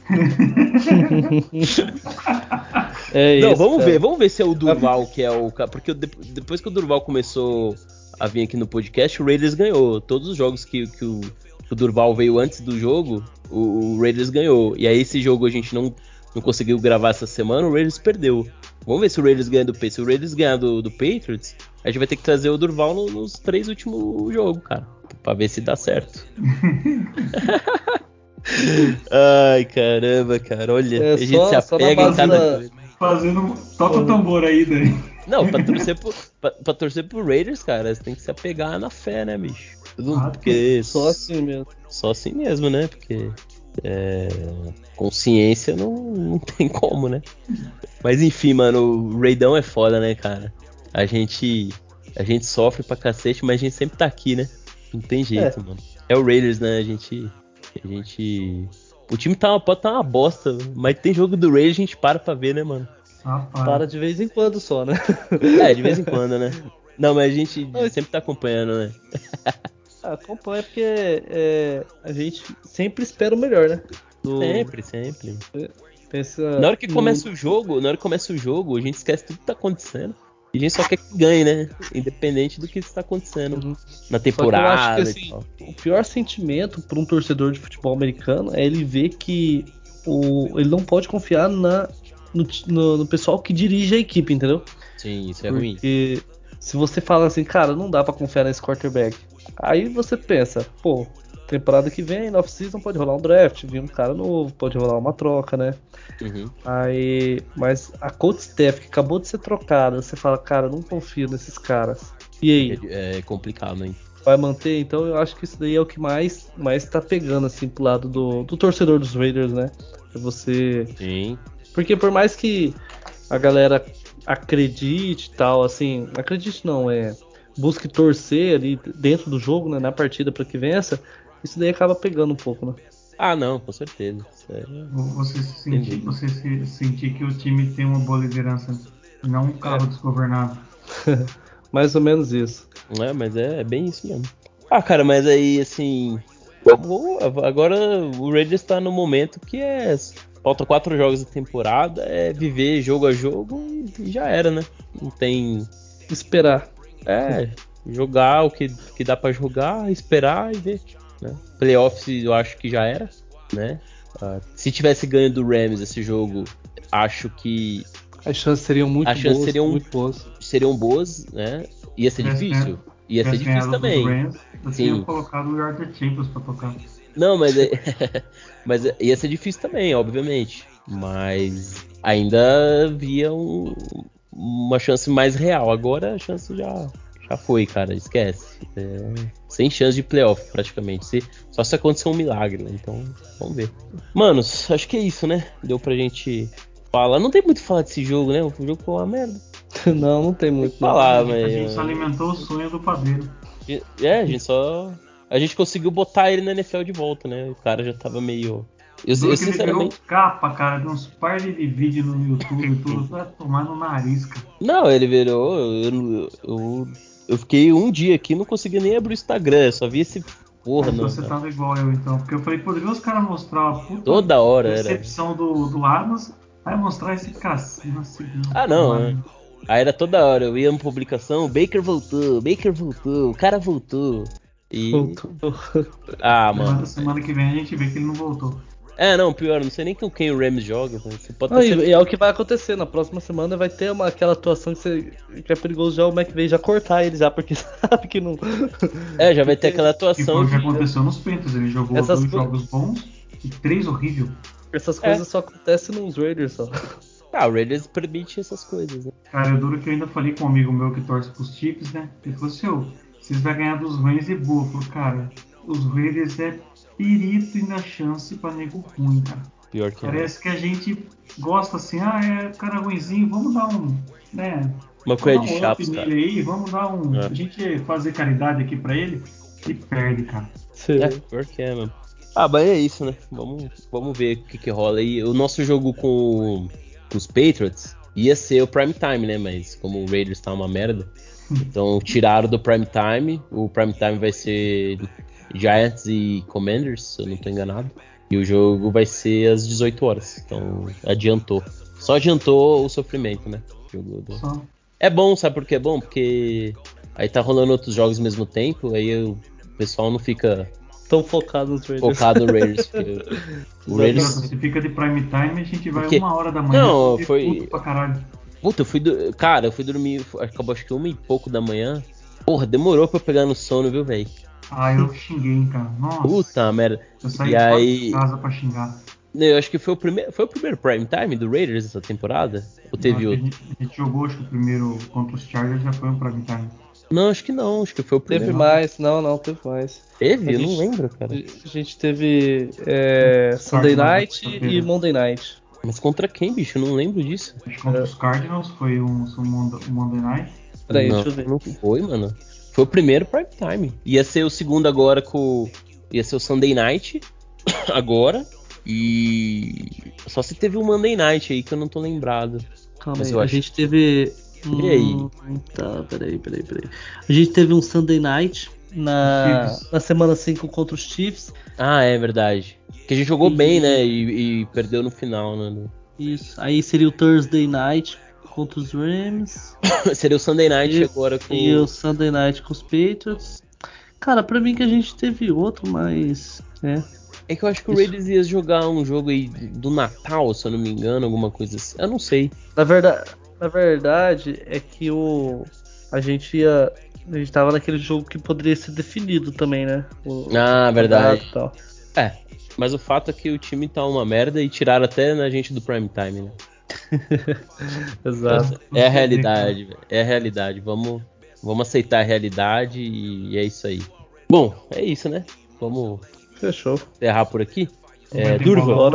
é não, vamos ver, vamos ver se é o Durval que é o cara. Porque depois que o Durval começou a vir aqui no podcast, o Raiders ganhou. Todos os jogos que, que, o, que o Durval veio antes do jogo, o, o, Raiders ganhou. E aí esse jogo a gente não, não conseguiu gravar essa semana, o Raiders perdeu. Vamos ver se o Raiders ganha do Patriots. Se o Raiders ganhar do, do Patriots, a gente vai ter que trazer o Durval no, nos três últimos jogos, cara. Pra ver se dá certo. Ai, caramba, cara. Olha, é, a gente só, se apega em cada coisa. Fazendo. Toca o tambor aí, daí. Não, pra torcer, pro, pra, pra, torcer pro Raiders, cara, você tem que se apegar na fé, né, bicho? Ah, porque só assim mesmo. Só assim mesmo, né? Porque é, consciência não, não tem como, né? Mas enfim, mano, o Raidão é foda, né, cara? A gente a gente sofre pra cacete, mas a gente sempre tá aqui, né? Não tem jeito, é. mano. É o Raiders, né? A gente a gente o time tá, pode estar tá uma bosta, mas tem jogo do Raiders a gente para pra ver, né, mano? Ah, para. de vez em quando só, né? É, de vez em quando, né? Não, mas a gente sempre tá acompanhando, né? Acompanha porque é, a gente sempre espera o melhor, né? Do... Sempre, sempre. Pensa na hora que no... começa o jogo, na hora que começa o jogo, a gente esquece tudo que tá acontecendo. E a gente só quer que ganhe, né? Independente do que está acontecendo uhum. na temporada. Que, assim, o pior sentimento para um torcedor de futebol americano é ele ver que o, ele não pode confiar na, no, no, no pessoal que dirige a equipe, entendeu? Sim, isso é Porque ruim. Porque se você fala assim, cara, não dá para confiar nesse quarterback. Aí você pensa, pô, temporada que vem, na off-season, pode rolar um draft, vir um cara novo, pode rolar uma troca, né? Uhum. Aí, mas a coach staff que acabou de ser trocada, você fala, cara, não confio nesses caras. E aí? É, é complicado, hein? Vai manter? Então eu acho que isso daí é o que mais, mais tá pegando, assim, pro lado do, do torcedor dos Raiders, né? É você. Sim. Porque por mais que a galera acredite e tal, assim, acredite não, é busque torcer ali dentro do jogo, né, na partida para que vença, isso daí acaba pegando um pouco, né? Ah, não, com certeza. É... Você, sentir, você se, sentir que o time tem uma boa liderança, não um carro é. desgovernado. Mais ou menos isso. É, mas é, é, bem isso mesmo. Ah, cara, mas aí, assim. Agora o Raiders está no momento que é. Falta quatro jogos da temporada, é viver jogo a jogo e já era, né? Não tem. Esperar. É, jogar o que, que dá para jogar, esperar e ver. Né? Playoffs eu acho que já era, né? Uh, se tivesse ganho do Rams esse jogo, acho que as chances seriam muito as boas, seriam, muito boas. Seriam boas, né? Ia ser difícil. Ia ser difícil também. Rams, eu Sim. colocado o Yard Champions pra tocar. Não, mas, é, mas ia ser difícil também, obviamente. Mas ainda havia um, uma chance mais real. Agora a chance já, já foi, cara. Esquece. É, sem chance de playoff, praticamente. Se, só se acontecer um milagre, né? Então, vamos ver. Manos, acho que é isso, né? Deu pra gente falar. Não tem muito falar desse jogo, né? O jogo foi uma merda. não, não tem muito. Falar, mas. A gente só alimentou o sonho do padeiro. É, a gente só. A gente conseguiu botar ele na NFL de volta, né? O cara já tava meio eu, eu sinceramente. Ele capa, cara, de uns par de vídeos no YouTube, tudo pra tomar no nariz, cara. Não, ele virou. Eu, eu, eu, fiquei um dia aqui não consegui nem abrir o Instagram, só vi esse porra, não. Você tava igual eu então, porque eu falei, poderia os caras mostrar a puta Toda hora recepção era. do, do Adams, aí mostrar esse cacete. Assim, ah, não, é. Aí era toda hora, eu ia uma publicação, Baker voltou, Baker voltou, o cara voltou. E. Voltou. Ah, mano. Semana que vem a gente vê que ele não voltou. É, não, pior, não sei nem com quem o Rams joga. Você pode não, e, é o que vai acontecer. Na próxima semana vai ter uma, aquela atuação que, você, que é perigoso já o McVay já cortar ele já, porque sabe que não. É, já vai ter aquela atuação. E foi o que aconteceu nos Panthers. Ele jogou Essas dois co... jogos bons e três horríveis. Essas coisas é. só acontecem nos Raiders só. Ah, o Raiders permite essas coisas, né? Cara, eu duro que eu ainda falei com um amigo meu que torce pros Chiefs, né? Ele falou assim, vocês vão ganhar dos Rams e falei, cara, os Raiders é perito e na chance pra nego ruim, cara. Pior que é. Parece é. que a gente gosta assim, ah, é cara ruimzinho, vamos dar um, né? Uma coisa de chapas, cara. Aí, vamos dar um, é. a gente fazer caridade aqui pra ele e perde, cara. Sim. É, pior que é, mano. Ah, mas é isso, né? Vamos, vamos ver o que, que rola aí. O nosso jogo com, com os Patriots ia ser o Prime Time, né? Mas como o Raiders tá uma merda, então tiraram do Prime Time. O Prime Time vai ser Giants e Commanders, se eu não tô enganado. E o jogo vai ser às 18 horas. Então adiantou. Só adiantou o sofrimento, né? Do... É bom, sabe por que é bom? Porque aí tá rolando outros jogos ao mesmo tempo, aí o pessoal não fica tão focado nos Raiders. Focado no Raiders. o Raiders... Se fica de prime time, a gente vai porque... uma hora da manhã. Não, foi. Pra caralho. Puta, eu fui. Do... Cara, eu fui dormir. Acabou acho que uma e pouco da manhã. Porra, demorou pra pegar no sono, viu, velho? Ah, eu xinguei, cara. Nossa. Puta merda. Eu saí e aí... de casa pra xingar. Eu acho que foi o primeiro, foi o primeiro prime time do Raiders essa temporada? Ou teve outro? A gente, a gente, jogou, acho que o primeiro contra os Chargers já foi um prime time. Não, acho que não, acho que foi o primeiro. Teve mais, não, não, teve mais. Teve? eu não lembro, cara. A gente teve é, Sunday Night e Monday Night. Mas contra quem, bicho? Eu não lembro disso. Acho que contra os Cardinals foi um, um Monday Night. Peraí, não, deixa eu ver. Não foi, mano. Foi o primeiro prime time. Ia ser o segundo agora com. Ia ser o Sunday Night. agora. E. Só se teve um Monday Night aí que eu não tô lembrado. Calma Mas aí, a acho... gente teve. E aí? Hum, tá, peraí, peraí, peraí. A gente teve um Sunday Night na, na semana 5 contra os Chiefs. Ah, é verdade. Que a gente jogou e... bem, né? E, e, perdeu no final, né? Isso. Aí seria o Thursday Night contra os Rams. seria o Sunday Night e, agora com. E o Sunday Night com os Patriots. Cara, pra mim que a gente teve outro, mas. É. É que eu acho que o Raiders ia jogar um jogo aí do Natal, se eu não me engano, alguma coisa assim. Eu não sei. Na verdade, na verdade é que o. A gente ia. A gente tava naquele jogo que poderia ser definido também, né? O, ah, verdade. É, mas o fato é que o time tá uma merda e tiraram até na gente do prime time, né? Exato. É a realidade, velho. É a realidade. Vamos, vamos aceitar a realidade e é isso aí. Bom, é isso, né? Vamos Fechou. encerrar por aqui. É, Durval,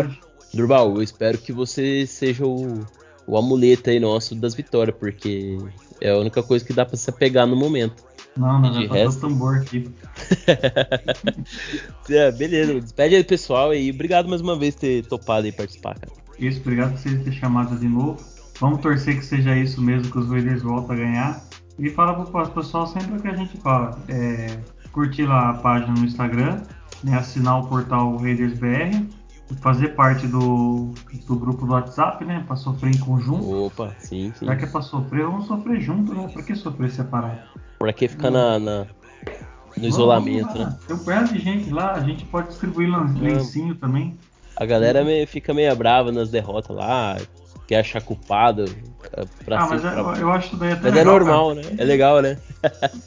Durval, eu espero que você seja o, o amuleto aí nosso das vitórias, porque é a única coisa que dá para se apegar no momento. Não, não, de resto... tambor aqui. é, beleza, despede aí pessoal e obrigado mais uma vez por ter topado e participar, cara. Isso, obrigado por vocês terem chamado de novo. Vamos torcer que seja isso mesmo, que os Raiders voltem a ganhar. E fala pro pessoal sempre o que a gente fala. É, curtir lá a página no Instagram, né, assinar o portal Raiders BR, fazer parte do, do grupo do WhatsApp, né? Pra sofrer em conjunto. Opa, sim, sim. Já que é pra sofrer, vamos sofrer junto, né? Pra que sofrer separado? Pra que ficar na, na, no isolamento, né? Tem um pé de gente lá, a gente pode distribuir lencinho também. A galera meio, fica meio brava nas derrotas lá, quer achar culpado. É, pra ah, mas pra... eu, eu, acho que daí até Mas é legal, é normal, cara. né? É legal, né?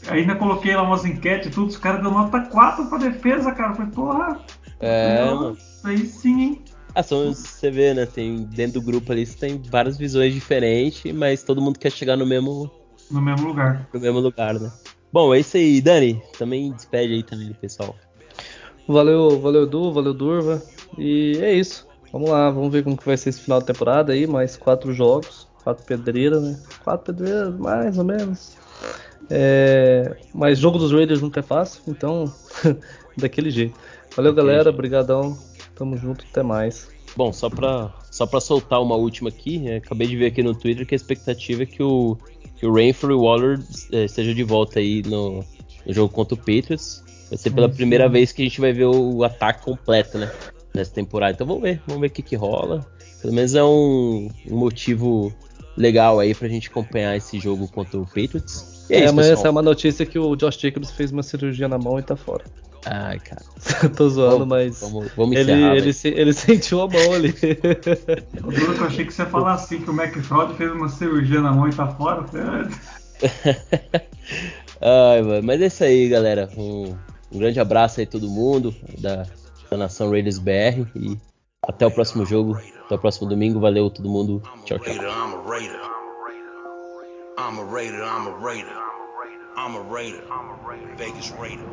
Ainda coloquei lá umas enquetes e tudo, os caras dão nota 4 pra defesa, cara. Foi porra. É, mano. Aí sim, hein? Ah, são, você vê, né? Tem, dentro do grupo ali você tem várias visões diferentes, mas todo mundo quer chegar no mesmo. No mesmo lugar. No mesmo lugar, né? Bom, é isso aí, Dani. Também despede aí também do pessoal. Valeu, valeu, Du, valeu, Durva. E é isso. Vamos lá, vamos ver como que vai ser esse final de temporada aí. Mais quatro jogos, quatro pedreiras, né? Quatro pedreiras, mais ou menos. É... Mas jogo dos Raiders nunca é fácil, então daquele jeito. Valeu, galera. Obrigadão. Tamo junto, até mais. Bom, só pra, só pra soltar uma última aqui, né? acabei de ver aqui no Twitter que a expectativa é que o, que o Rainford Waller é, esteja de volta aí no, no jogo contra o Patriots. Vai ser pela primeira vez que a gente vai ver o, ataque completo, né? nessa temporada. Então vamos ver, vamos ver o que, que rola. Pelo menos é um, um motivo legal aí pra gente acompanhar esse jogo contra o Patriots. é, isso, amanhã essa é uma notícia que o Josh Jacobs fez uma cirurgia na mão e tá fora. Ai, cara. Tô zoando, vamos, mas. Vamos, vamos ele, encerrar, ele, se, ele, sentiu a mão ali. Eu achei que você ia falar assim, que o McFraud fez uma cirurgia na mão e tá fora. Ai, mano, mas é isso aí, galera. Um, um grande abraço aí a todo mundo da, da Nação Raiders BR e até o próximo jogo, até o próximo domingo. Valeu todo mundo. Tchau, tchau. I'm a Raider, I'm a Raider. I'm a Raider. Vegas Raider.